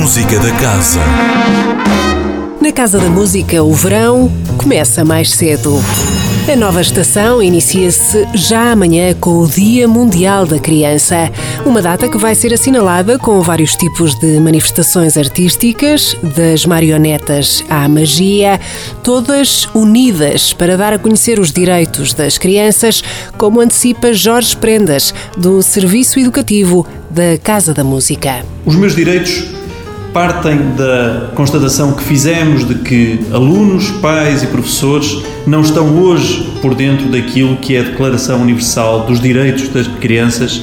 Música da Casa. Na Casa da Música, o verão começa mais cedo. A nova estação inicia-se já amanhã com o Dia Mundial da Criança, uma data que vai ser assinalada com vários tipos de manifestações artísticas, das marionetas à magia, todas unidas para dar a conhecer os direitos das crianças, como antecipa Jorge Prendas, do Serviço Educativo da Casa da Música. Os meus direitos partem da constatação que fizemos de que alunos, pais e professores não estão hoje por dentro daquilo que é a Declaração Universal dos Direitos das Crianças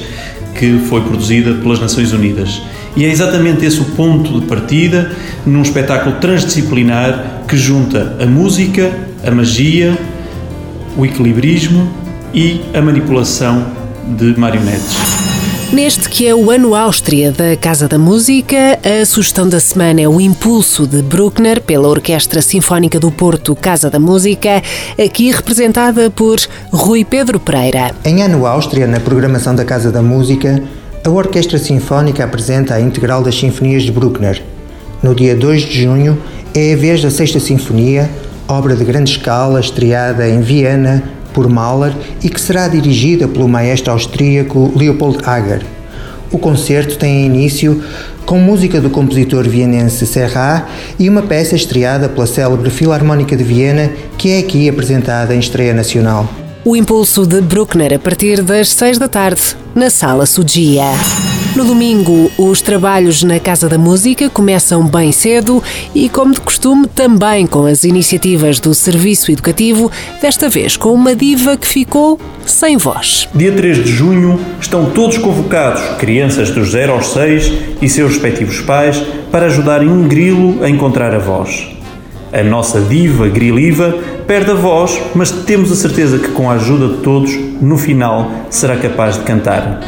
que foi produzida pelas Nações Unidas. E é exatamente esse o ponto de partida num espetáculo transdisciplinar que junta a música, a magia, o equilibrismo e a manipulação de marionetes. Neste que é o ano Áustria da Casa da Música, a sugestão da semana é o Impulso de Bruckner pela Orquestra Sinfónica do Porto Casa da Música, aqui representada por Rui Pedro Pereira. Em ano Áustria, na programação da Casa da Música, a Orquestra Sinfónica apresenta a integral das Sinfonias de Bruckner. No dia 2 de junho é a vez da Sexta Sinfonia, obra de grande escala estreada em Viena por Mahler e que será dirigida pelo maestro austríaco Leopold Hager. O concerto tem início com música do compositor vienense Serrat e uma peça estreada pela célebre Filarmónica de Viena, que é aqui apresentada em estreia nacional. O impulso de Bruckner a partir das seis da tarde, na Sala Sudia. No domingo, os trabalhos na Casa da Música começam bem cedo e, como de costume, também com as iniciativas do Serviço Educativo, desta vez com uma diva que ficou sem voz. Dia 3 de junho estão todos convocados, crianças dos 0 aos 6 e seus respectivos pais, para ajudarem um grilo a encontrar a voz. A nossa diva griliva perde a voz, mas temos a certeza que com a ajuda de todos, no final será capaz de cantar.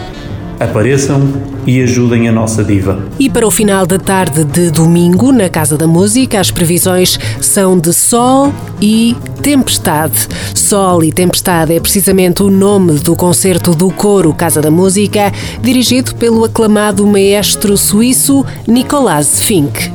Apareçam e ajudem a nossa diva. E para o final da tarde de domingo, na Casa da Música, as previsões são de sol e tempestade. Sol e Tempestade é precisamente o nome do concerto do coro Casa da Música, dirigido pelo aclamado maestro suíço Nicolas Fink.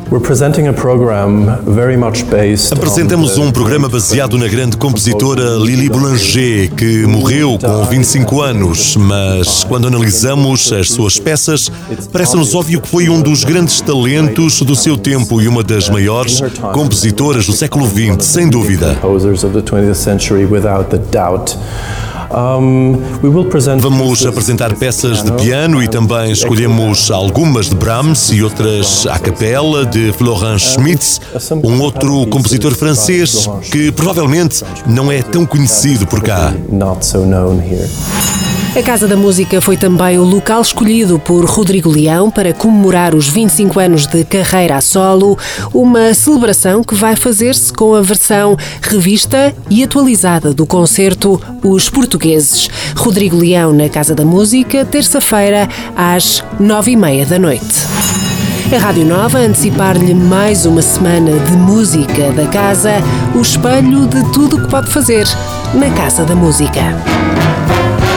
Apresentamos um programa baseado na grande compositora Lili Boulanger, que morreu com 25 anos, mas quando analisamos as suas peças, parece-nos óbvio que foi um dos grandes talentos do seu tempo e uma das maiores compositoras do século XX, sem dúvida. Vamos apresentar peças de piano. e também escolhemos algumas de Brahms e outras a capela de Florent Schmitz, um outro compositor francês que provavelmente não é tão conhecido por cá. A Casa da Música foi também o local escolhido por Rodrigo Leão para comemorar os 25 anos de carreira a solo, uma celebração que vai fazer-se com a versão revista e atualizada do concerto Os Portugueses. Rodrigo Leão na Casa da Música, terça-feira, às nove e meia da noite. A Rádio Nova antecipar-lhe mais uma semana de música da casa, o espelho de tudo o que pode fazer na Casa da Música.